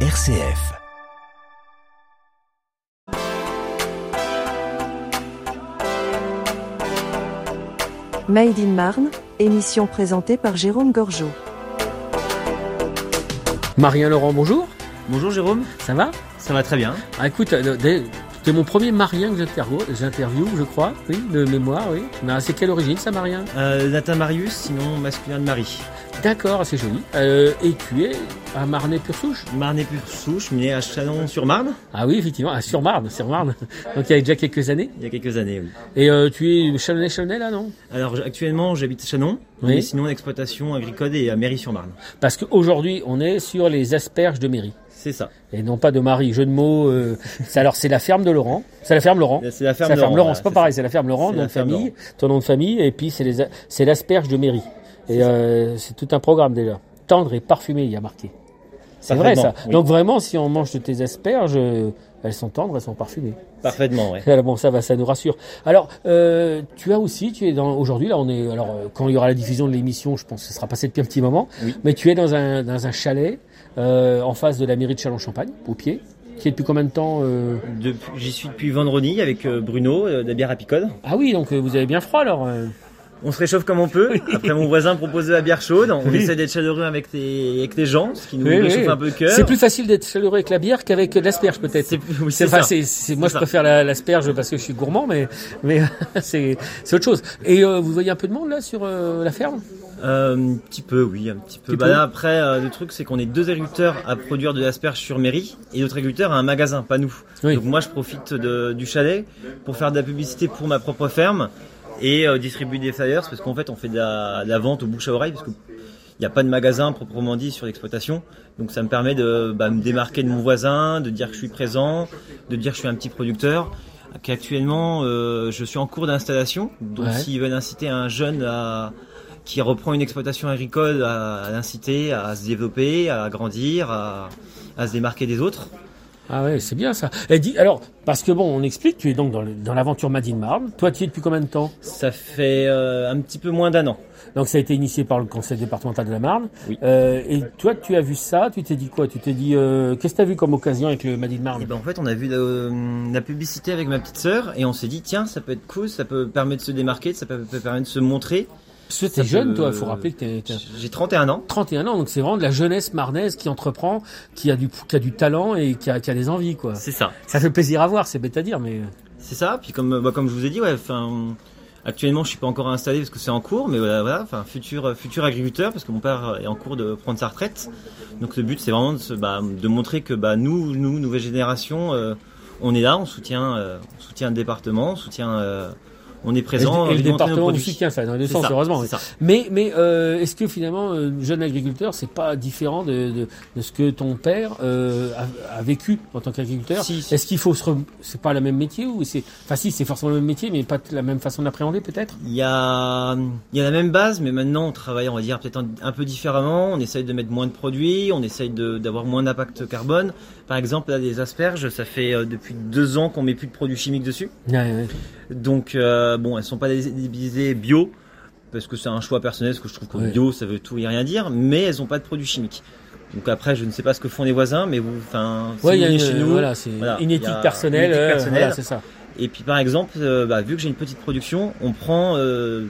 RCF. Made in Marne, émission présentée par Jérôme Gorgeau. Marien Laurent, bonjour. Bonjour Jérôme, Ça va? Ça va très bien. ah, Écoute, euh, c'est mon premier Marien que j'interview, j'interview, je crois, oui, de mémoire, oui. Mais C'est quelle origine ça, Marien? Euh, Nathan Marius, sinon masculin de Marie. D'accord, c'est joli. Euh, et tu es à Marnay-Pur-Souche Marne et pure souche, né à Chalon-sur-Marne, Ah oui, effectivement, à sur Marne, sur Marne. Donc il y a déjà quelques années. il y a quelques années, oui. Et euh, tu es Chalonnais-Chalonnais là, non? Alors actuellement, j'habite Oui. mais sinon l'exploitation agricole est à Mairie-sur-Marne. Parce qu'aujourd'hui, on est sur les asperges de mairie. C'est ça. Et non pas de Marie, jeu de mots. euh, alors c'est la ferme de Laurent. C'est la ferme Laurent. C'est la ferme C'est la ferme Laurent, c'est pas pareil, c'est la ferme Laurent, nom de famille, ton nom de famille, et puis c'est l'asperge de mairie. Et euh, c'est tout un programme déjà. Tendre et parfumé, il y a marqué. C'est vrai ça. Oui. Donc vraiment, si on mange de tes asperges, euh, elles sont tendres, elles sont parfumées. Parfaitement. Alors bon, ça va, ça nous rassure. Alors, euh, tu as aussi, tu es dans aujourd'hui là, on est alors euh, quand il y aura la diffusion de l'émission, je pense que ce sera passé depuis un petit moment, Oui. mais tu es dans un dans un chalet euh, en face de la mairie de Châlons-Champagne, au pied. Qui est depuis combien de temps euh J'y suis depuis vendredi avec euh, Bruno de la bière à Picode. Ah oui, donc vous avez bien froid alors. On se réchauffe comme on peut. Après, mon voisin propose de la bière chaude. On Oui. essaie d'être chaleureux avec les, avec gens, ce qui nous Oui, réchauffe oui. un peu le cœur. C'est plus facile d'être chaleureux avec la bière qu'avec de l'asperge peut-être. C'est- oui, C'est- c'est enfin, ça. c'est- c'est- moi je ça. préfère la- l'asperge parce que je suis gourmand, mais mais c'est c'est autre chose. Et euh, vous voyez un peu de monde là sur euh, la ferme? Euh, un petit peu, oui, un petit peu. Petit Bah peu. là, après, euh, le truc, c'est qu'on est deux agriculteurs à produire de l'asperge sur mairie et d'autres agriculteurs à un magasin, pas nous. Oui. Donc moi, je profite de- du chalet pour faire de la publicité pour ma propre ferme et euh, distribuer des flyers parce qu'en fait, on fait de la, de la vente au bouche à oreille parce que il n'y a pas de magasin proprement dit sur l'exploitation. Donc ça me permet de bah, me démarquer de mon voisin, de dire que je suis présent, de dire que je suis un petit producteur. Qu'actuellement, euh, je suis en cours d'installation. Donc Ouais. s'ils veulent inciter un jeune à qui reprend une exploitation agricole à, à l'inciter à se développer, à grandir, à, à se démarquer des autres. Ah ouais, c'est bien ça. Et dis, alors, parce que bon, on explique, tu es donc dans, l'aventure Madine Marne. Toi, tu y es depuis combien de temps? Ça fait euh, un petit peu moins d'un an. Donc ça a été initié par le conseil départemental de la Marne. Oui. Euh, et toi, tu as vu ça, tu t'es dit quoi? Tu t'es dit, euh, qu'est-ce que tu as vu comme occasion avec le Madine Marne Et ben en fait, on a vu la, la publicité avec ma petite sœur et on s'est dit tiens, ça peut être cool, ça peut permettre de se démarquer, ça peut, peut permettre de se montrer. Parce que t'es jeune, peut- toi, il faut rappeler que t'es, t'es J'ai 31 ans. 31 ans, donc c'est vraiment de la jeunesse marnaise qui entreprend, qui a du, qui a du talent et qui a, qui a des envies, quoi. C'est ça. Ça fait plaisir à voir, c'est bête à dire, mais... C'est ça. Puis comme bah, comme je vous ai dit, ouais, enfin. Actuellement, je suis pas encore installé parce que c'est en cours, mais voilà, voilà, enfin, futur, futur agriculteur parce que mon père est en cours de prendre sa retraite. Donc le but, c'est vraiment de, se- bah, de montrer que bah, nous, nous, nouvelle génération, euh, on est là, on soutient, euh, on soutient le département, on soutient, euh, on est présent. et le, et département nous soutient, ça, dans les sens, ça, heureusement. oui. Mais, mais euh, est-ce que finalement, euh, jeune agriculteur, c'est pas différent de, de, de ce que ton père euh, a, a vécu en tant qu'agriculteur Si, si. Est-ce qu'il faut se, re- c'est pas le même métier ou c'est, enfin si, c'est forcément le même métier, mais pas la même façon d'appréhender peut-être? Il y a, il y a la même base, mais maintenant on travaille, on va dire peut-être un, un peu différemment. On essaye de mettre moins de produits, on essaye d'avoir moins d'impact carbone. Par exemple, là, les asperges, ça fait depuis deux ans qu'on met plus de produits chimiques dessus. ouais, ouais. Donc euh, bon, elles sont pas labellisées bio parce que c'est un choix personnel, parce que je trouve que bio ça veut tout et rien dire, mais elles ont pas de produits chimiques. Donc après, je ne sais pas ce que font les voisins, mais vous, enfin, si Ouais, une, chez nous, voilà, c'est voilà, une éthique a personnelle, une éthique euh, personnelle. voilà, c'est ça. Et puis par exemple, euh, bah, vu que j'ai une petite production, on prend euh,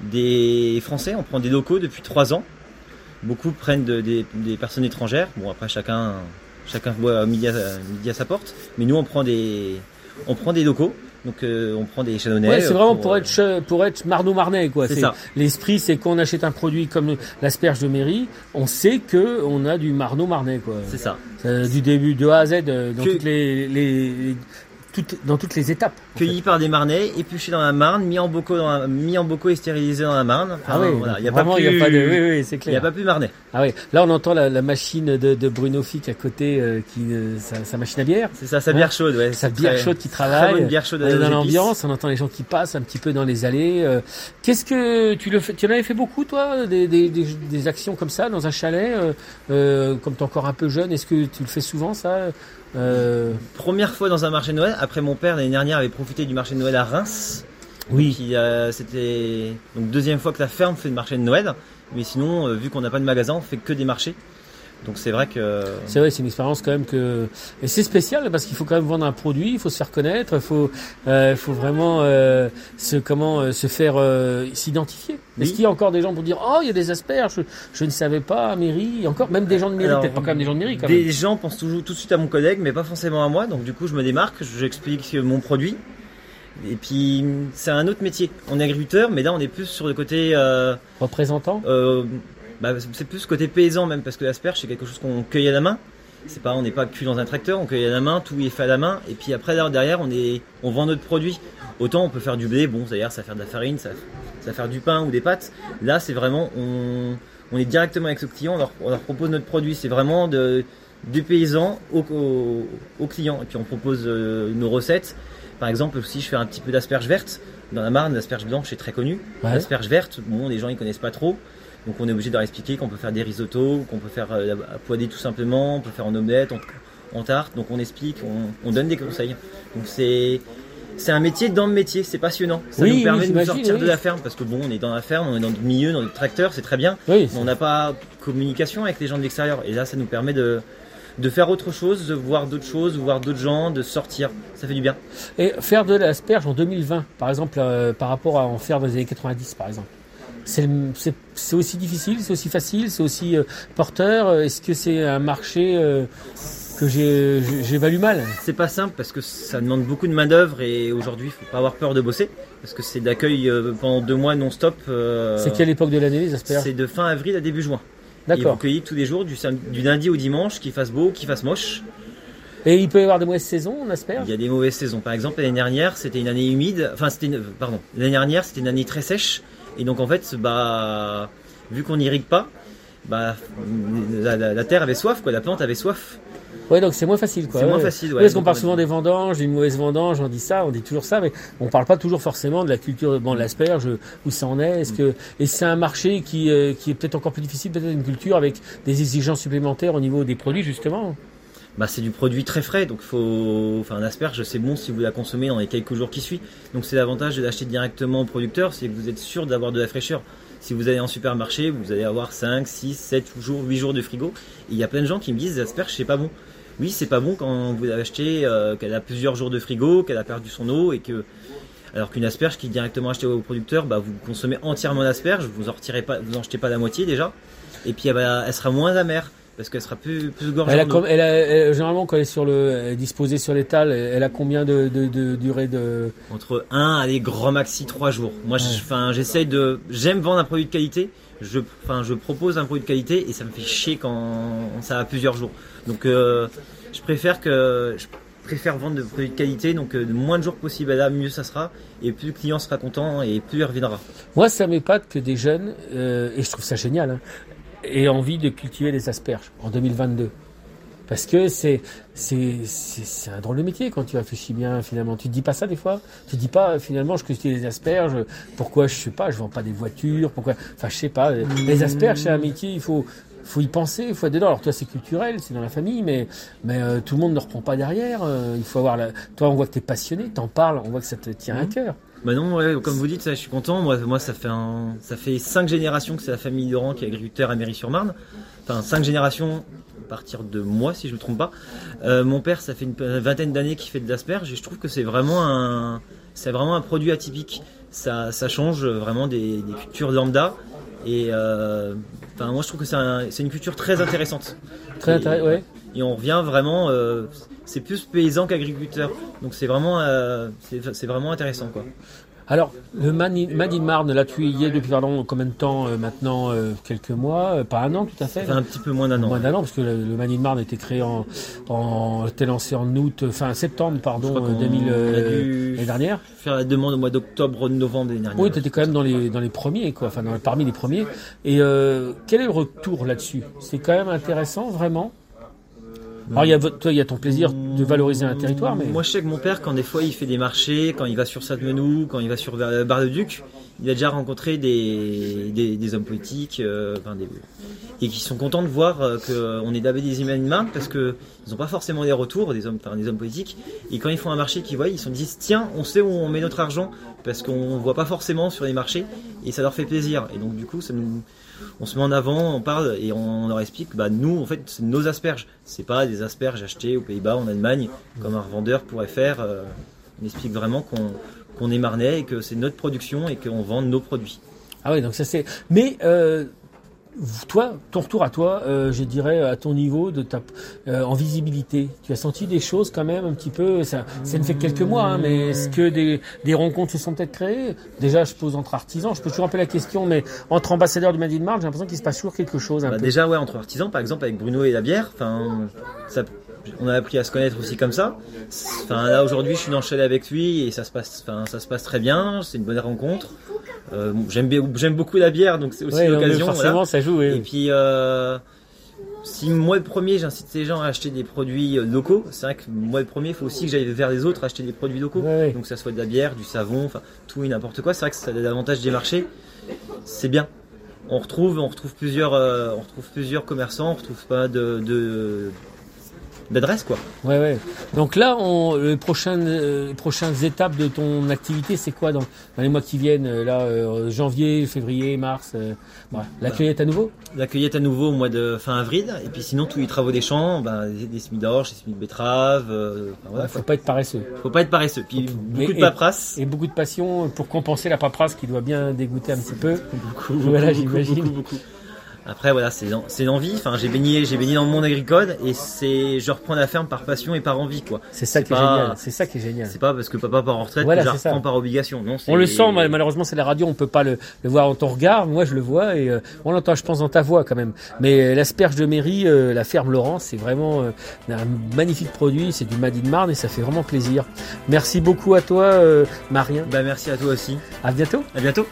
des Français, on prend des locaux depuis trois ans. Beaucoup prennent de- des, des personnes étrangères. Bon après chacun chacun voit midi à, midi à sa porte. Mais nous on prend des on prend des locaux. Donc euh, on prend des Channonnais. Ouais, c'est vraiment pour, pour euh, être pour être marno-marnais quoi. C'est ça. l'esprit, c'est qu'on achète un produit comme l'asperge de mairie, on sait que on a du marno-marnais quoi. C'est ça. Euh, du début de A à Z dans Que- toutes les, les toutes, dans toutes les étapes. Cueilli par des Marnais, épluché dans la Marne, mis en bocaux, dans la- mis en bocaux et stérilisé dans la Marne. Enfin, Ah oui, voilà, il y a pas vraiment, plus, il y a pas de, oui, oui, c'est il y clair. a pas plus Marnais. Ah oui, là on entend la, la machine de, de Bruno Fick à côté, euh, qui, euh, sa, sa machine à bière, C'est ça, sa bière chaude, ouais. sa bière très- chaude qui Très travaille. bonne bière chaude dans l'ambiance, on entend les gens qui passent un petit peu dans les allées. euh. Qu'est-ce que tu le fais, tu en avais fait beaucoup toi, des, des, des, des actions comme ça dans un chalet, euh, euh, comme t'es encore un peu jeune, est-ce que tu le fais souvent ça? Euh, Première fois dans un marché de Noël. Après, mon père l'année dernière avait profité du marché de Noël à Reims. Oui. Qui, euh, c'était donc deuxième fois que la ferme fait le marché de Noël. Mais sinon, euh, vu qu'on n'a pas de magasin, on fait que des marchés. Donc c'est vrai que C'est vrai, c'est une expérience quand même que et c'est spécial parce qu'il faut quand même vendre un produit, il faut se faire connaître, il faut, euh, il faut vraiment euh, se comment euh, se faire euh, s'identifier. Oui. Est-ce qu'il y a encore des gens pour dire oh il y a des asperges, je, je ne savais pas, mairie, encore même des gens de mairie, peut-être pas quand même des gens de mairie quand même. des gens pensent toujours tout de suite à mon collègue, mais pas forcément à moi. Donc du coup, je me démarque, j'explique mon produit. Et puis c'est un autre métier. On est agriculteur, mais là on est plus sur le côté, euh, Représentant? Bah, c'est plus côté paysan même, parce que l'asperge c'est quelque chose qu'on cueille à la main. C'est pas, on n'est pas cuit dans un tracteur, on cueille à la main, tout est fait à la main. Et puis après là, derrière, on est, on vend notre produit. Autant on peut faire du blé, bon d'ailleurs ça va faire de la farine, ça, ça va faire du pain ou des pâtes. Là c'est vraiment, on, on est directement avec ce client, on leur, on leur propose notre produit. C'est vraiment de, du paysan au, au, au client. Et puis on propose euh, nos recettes. Par exemple, si je fais un petit peu d'asperges vertes, dans la Marne, l'asperge blanche est très connue. Ouais. L'asperge verte, bon, les gens ils connaissent pas trop. Donc on est obligé de leur expliquer qu'on peut faire des risottos, qu'on peut faire euh, à tout simplement, on peut faire en omelette, en, en tarte. Donc on explique, on, on donne des conseils. Donc c'est c'est un métier dans le métier, c'est passionnant. Ça Oui, nous oui, permet de nous sortir oui. de la ferme parce que bon, on est dans la ferme, on est dans le milieu, dans le tracteur, c'est très bien. Oui. Mais on n'a pas communication avec les gens de l'extérieur. Et là, ça nous permet de de faire autre chose, de voir d'autres choses, de voir d'autres gens, de sortir. Ça fait du bien. Et faire de l'asperge en 2020, par exemple, euh, par rapport à en faire dans les années 90, par exemple. C'est aussi difficile, c'est aussi facile, c'est aussi euh, porteur. Est-ce que c'est un marché euh, que j'évalue mal? C'est pas simple parce que ça demande beaucoup de main d'œuvre et aujourd'hui, il faut pas avoir peur de bosser parce que c'est d'accueil euh, pendant deux mois non-stop. C'est quelle époque de l'année les C'est de fin avril à début juin. Et vous D'accord. cueillez tous les jours, du, lundi au dimanche, qu'il fasse beau, qu'il fasse moche. Et il peut y avoir des mauvaises saisons en asperges Il y a des mauvaises saisons. Par exemple, l'année dernière, c'était une année humide. Enfin, c'était une- pardon. L'année dernière, c'était une année très sèche. Et donc, en fait, bah, vu qu'on n'irrigue pas, bah, la, la- la terre avait soif, quoi. La plante avait soif. Ouais, donc c'est moins facile, quoi. C'est moins facile, ouais. parce qu'on parle souvent des vendanges, d'une mauvaise vendange, on dit ça, on dit toujours ça, mais on parle pas toujours forcément de la culture, bon, de l'asperge, où ça en est. Est-ce que et c'est un marché qui euh, qui est peut-être encore plus difficile, peut-être une culture avec des exigences supplémentaires au niveau des produits justement? Bah, c'est du produit très frais, donc faut, enfin, un asperge, c'est bon si vous la consommez dans les quelques jours qui suivent. Donc, c'est l'avantage de l'acheter directement au producteur, c'est que vous êtes sûr d'avoir de la fraîcheur. Si vous allez en supermarché, vous allez avoir 5, 6, 7 jours, 8 jours de frigo. Et il y a plein de gens qui me disent, l'asperge, c'est pas bon. Oui, c'est pas bon quand vous l'avez acheté, euh, qu'elle a plusieurs jours de frigo, qu'elle a perdu son eau et que, alors qu'une asperge qui est directement achetée au producteur, bah, vous consommez entièrement l'asperge, vous en pas, jetez pas la moitié déjà. Et puis, elle, elle sera moins amère parce qu'elle sera plus, plus gorgée Elle a elle elle- généralement quand elle est sur le, elle est disposée sur l'étal, elle a combien de, de, de durée de Entre 1 allez grand maxi 3 jours. Moi, Ouais. j'essaye de, j'aime vendre un produit de qualité. Je, propose un produit de qualité et ça me fait chier quand ça a plusieurs jours. Donc, euh, je préfère que, je préfère vendre des produits de qualité. Donc, euh, le moins de jours possible, là, mieux ça sera. Et plus le client sera content et plus il reviendra. Moi, ça m'épate que des jeunes, euh, et je trouve ça génial, hein, aient envie de cultiver des asperges en 2022. Parce que c'est c'est c'est c'est un drôle de métier quand tu réfléchis bien finalement. Tu te dis pas ça des fois? Tu te dis pas finalement je cultive des asperges. Pourquoi je sais pas Je vends pas des voitures. Pourquoi Enfin je sais pas. Les asperges c'est un métier. Il faut faut y penser. Il faut être dedans. Alors toi c'est culturel, c'est dans la famille, mais mais euh, tout le monde ne reprend pas derrière. Euh, il faut avoir la. Toi on voit que t'es passionné, t'en parles, on voit que ça te tient à cœur. Bah non, ouais, comme vous dites, je suis content. Moi, ça fait un, ça fait cinq générations que c'est la famille Laurent qui est agriculteur à Mairie-sur-Marne. Enfin, cinq générations à partir de moi, si je me trompe pas. Euh, mon père, ça fait une vingtaine d'années qu'il fait de l'asperge et je trouve que c'est vraiment un, c'est vraiment un produit atypique. Ça, change vraiment des, des cultures lambda. Et euh, enfin, moi, je trouve que c'est un- c'est une culture très intéressante. Très Et- intéressant. Ouais. et on revient vraiment euh, c'est plus paysan qu'agriculteur donc c'est vraiment euh, c'est vraiment intéressant quoi Alors, le Mani- Made in Marne, là, tu y es depuis pardon, combien de temps euh, maintenant euh, Quelques mois euh, Pas un an, tout à fait un petit peu moins d'un an Moins d'un an, parce que le, le Made in Marne a été créé en, en était lancé en août, fin septembre, pardon, Je crois euh, qu'on 2000 a euh, dû l'année dernière. faire la demande au mois d'octobre novembre l'année dernière Oui, tu étais quand même dans les dans les premiers, quoi, enfin dans, parmi les premiers. Et euh, quel est le retour là-dessus? C'est quand même intéressant, vraiment? Alors, il y a toi, il y a ton plaisir de valoriser un territoire, mais moi je sais que mon père quand des fois il fait des marchés quand il va sur Sainte-Menou quand il va sur Bar- Bar-le-Duc il a déjà rencontré des, des, hommes politiques euh, enfin, des- et qui sont contents de voir euh, qu'on est d'abord des humains parce que ils n'ont pas forcément des retours des hommes, des hommes politiques. Et quand ils font un marché qu'ils voient ils se disent tiens on sait où on met notre argent parce qu'on voit pas forcément sur les marchés et ça leur fait plaisir. Et donc du coup ça nous on se met en avant, on parle et on, leur explique, bah nous en fait c'est nos asperges, c'est pas des asperges achetées aux Pays-Bas, en Allemagne, comme un revendeur pourrait faire. Euh, on explique vraiment qu'on qu'on est marnais et que c'est notre production et qu'on vend nos produits. Ah oui, donc ça c'est. Mais euh, toi, ton retour à toi, euh, je dirais à ton niveau de ta euh, en visibilité, tu as senti des choses quand même un petit peu. Ça, ça ne fait que quelques mois, hein, mais est-ce que des, des rencontres se sont peut-être créées? Déjà, je pose entre artisans. Je peux toujours un peu la question, mais entre ambassadeurs du Made in Marne, j'ai l'impression qu'il se passe toujours quelque chose. Un Bah, peu. déjà ouais entre artisans par exemple avec Bruno et la bière, enfin ça on a appris à se connaître aussi comme ça. Enfin là aujourd'hui je suis dans le chalet avec lui et ça se passe enfin ça se passe très bien, c'est une bonne rencontre. Euh, j'aime j'aime beaucoup la bière donc c'est aussi Ouais, l'occasion forcément, voilà. ça joue. oui. Et puis euh, si moi le premier j'incite les gens à acheter des produits euh, locaux, c'est vrai que moi le premier il faut aussi que j'aille vers les autres acheter des produits locaux. Ouais, ouais. Donc que ça soit de la bière, du savon, enfin tout et n'importe quoi, c'est vrai que ça a l'avantage des marchés. C'est bien. On retrouve, on retrouve plusieurs, euh, on retrouve plusieurs commerçants, on retrouve pas de, de d'adresses quoi. Ouais, ouais. Donc là, on, le prochain, euh, les prochaines étapes de ton activité, c'est quoi dans, dans les mois qui viennent euh, Là, euh, janvier, février, mars. Euh, voilà. La cueillette à nouveau? La cueillette à nouveau au mois de fin avril, et puis sinon tous les travaux des champs, ben, des, semis d'orge, des semis de betterave, euh, enfin, voilà, Il faut pas être paresseux. faut pas être paresseux. Puis beaucoup de paperasse. Et beaucoup de passion pour compenser la paperasse qui doit bien dégoûter un petit peu. Beaucoup, Voilà, beaucoup, j'imagine. Après voilà, c'est l'en- c'est l'envie. Enfin, j'ai baigné, j'ai baigné dans le monde agricole et c'est, je reprends la ferme par passion et par envie quoi. C'est ça qui est génial. C'est ça qui est génial. C'est pas parce que papa part en retraite Voilà, que je c'est ça. reprends par obligation. Non, On le sent, mal- malheureusement, c'est la radio, on peut pas le, le voir dans ton regard. Moi, je le vois et euh, on l'entend, je pense, dans ta voix quand même. Mais euh, l'asperge de mairie, euh, la ferme Laurent, c'est vraiment euh, un magnifique produit. C'est du Made in Marne et ça fait vraiment plaisir. Merci beaucoup à toi, Marien. Bah merci à toi aussi. À bientôt. À bientôt.